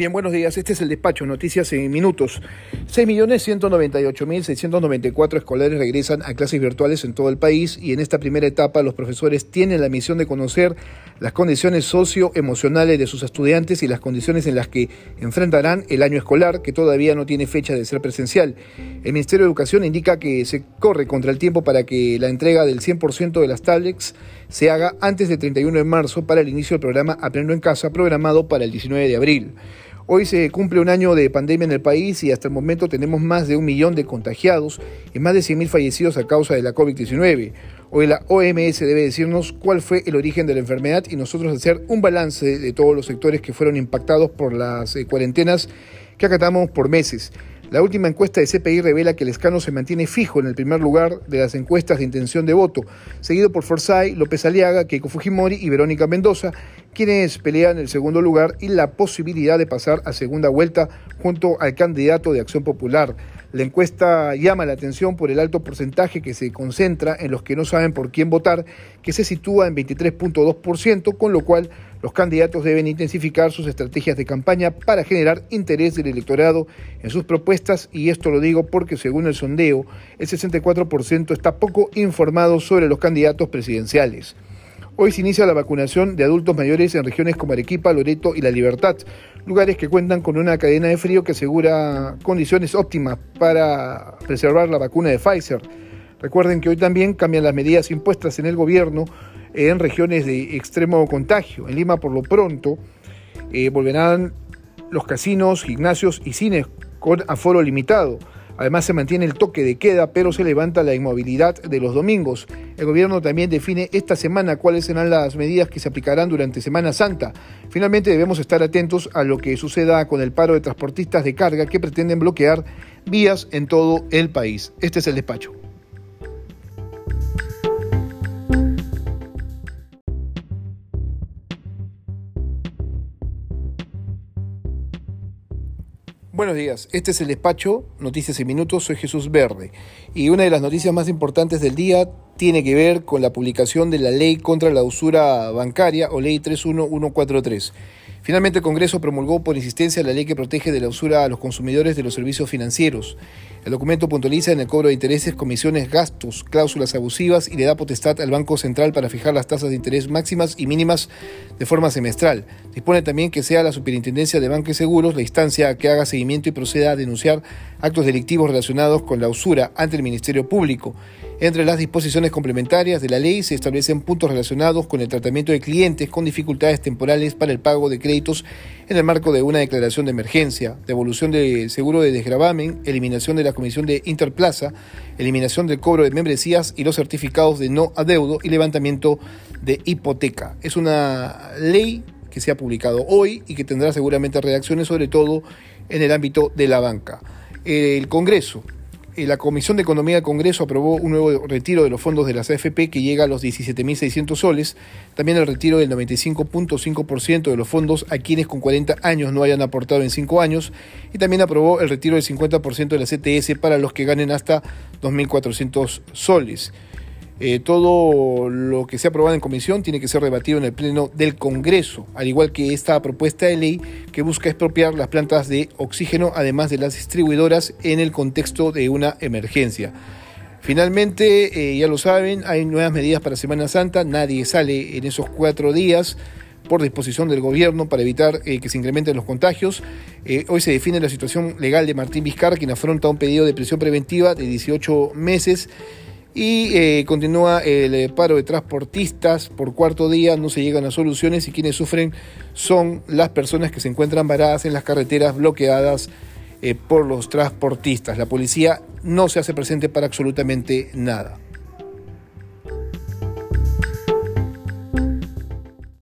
Bien, buenos días. Este es el despacho, noticias en minutos. 6.198.694 escolares regresan a clases virtuales en todo el país y en esta primera etapa los profesores tienen la misión de conocer las condiciones socioemocionales de sus estudiantes y las condiciones en las que enfrentarán el año escolar, que todavía no tiene fecha de ser presencial. El Ministerio de Educación indica que se corre contra el tiempo para que la entrega del 100% de las tablets se haga antes del 31 de marzo para el inicio del programa Aprendo en Casa, programado para el 19 de abril. Hoy se cumple un año de pandemia en el país y hasta el momento tenemos más de un millón de contagiados y más de 100.000 fallecidos a causa de la COVID-19. Hoy la OMS debe decirnos cuál fue el origen de la enfermedad y nosotros hacer un balance de todos los sectores que fueron impactados por las eh, cuarentenas que acatamos por meses. La última encuesta de CPI revela que el escano se mantiene fijo en el primer lugar de las encuestas de intención de voto, seguido por Forsyth, López Aliaga, Keiko Fujimori y Verónica Mendoza, quienes pelean el segundo lugar y la posibilidad de pasar a segunda vuelta junto al candidato de Acción Popular. La encuesta llama la atención por el alto porcentaje que se concentra en los que no saben por quién votar, que se sitúa en 23.2%, con lo cual los candidatos deben intensificar sus estrategias de campaña para generar interés del electorado en sus propuestas y esto lo digo porque según el sondeo, el 64% está poco informado sobre los candidatos presidenciales. Hoy se inicia la vacunación de adultos mayores en regiones como Arequipa, Loreto y La Libertad, lugares que cuentan con una cadena de frío que asegura condiciones óptimas para preservar la vacuna de Pfizer. Recuerden que hoy también cambian las medidas impuestas en el gobierno en regiones de extremo contagio. En Lima, por lo pronto, eh, volverán los casinos, gimnasios y cines con aforo limitado. Además se mantiene el toque de queda, pero se levanta la inmovilidad de los domingos. El gobierno también define esta semana cuáles serán las medidas que se aplicarán durante Semana Santa. Finalmente debemos estar atentos a lo que suceda con el paro de transportistas de carga que pretenden bloquear vías en todo el país. Este es el despacho. Buenos días, este es el despacho Noticias en Minutos, soy Jesús Verde. Y una de las noticias más importantes del día tiene que ver con la publicación de la ley contra la usura bancaria o ley 31143. Finalmente el Congreso promulgó por insistencia la ley que protege de la usura a los consumidores de los servicios financieros. El documento puntualiza en el cobro de intereses, comisiones, gastos, cláusulas abusivas y le da potestad al Banco Central para fijar las tasas de interés máximas y mínimas de forma semestral. Dispone también que sea la Superintendencia de Bancos y Seguros la instancia que haga seguimiento y proceda a denunciar actos delictivos relacionados con la usura ante el Ministerio Público. Entre las disposiciones complementarias de la ley se establecen puntos relacionados con el tratamiento de clientes con dificultades temporales para el pago de créditos en el marco de una declaración de emergencia, devolución del seguro de desgravamen, eliminación de la comisión de interplaza, eliminación del cobro de membresías y los certificados de no adeudo y levantamiento de hipoteca. Es una ley que se ha publicado hoy y que tendrá seguramente reacciones sobre todo en el ámbito de la banca. El Congreso la Comisión de Economía del Congreso aprobó un nuevo retiro de los fondos de las AFP que llega a los 17.600 soles, también el retiro del 95.5% de los fondos a quienes con 40 años no hayan aportado en 5 años y también aprobó el retiro del 50% de la CTS para los que ganen hasta 2.400 soles. Eh, todo lo que se ha aprobado en comisión tiene que ser rebatido en el Pleno del Congreso, al igual que esta propuesta de ley que busca expropiar las plantas de oxígeno, además de las distribuidoras, en el contexto de una emergencia. Finalmente, eh, ya lo saben, hay nuevas medidas para Semana Santa, nadie sale en esos cuatro días por disposición del gobierno para evitar eh, que se incrementen los contagios. hoy se define la situación legal de Martín Vizcarra, quien afronta un pedido de prisión preventiva de 18 meses y eh, continúa el eh, paro de transportistas por cuarto día, no se llegan a soluciones y quienes sufren son las personas que se encuentran varadas en las carreteras bloqueadas eh, por los transportistas. La policía no se hace presente para absolutamente nada.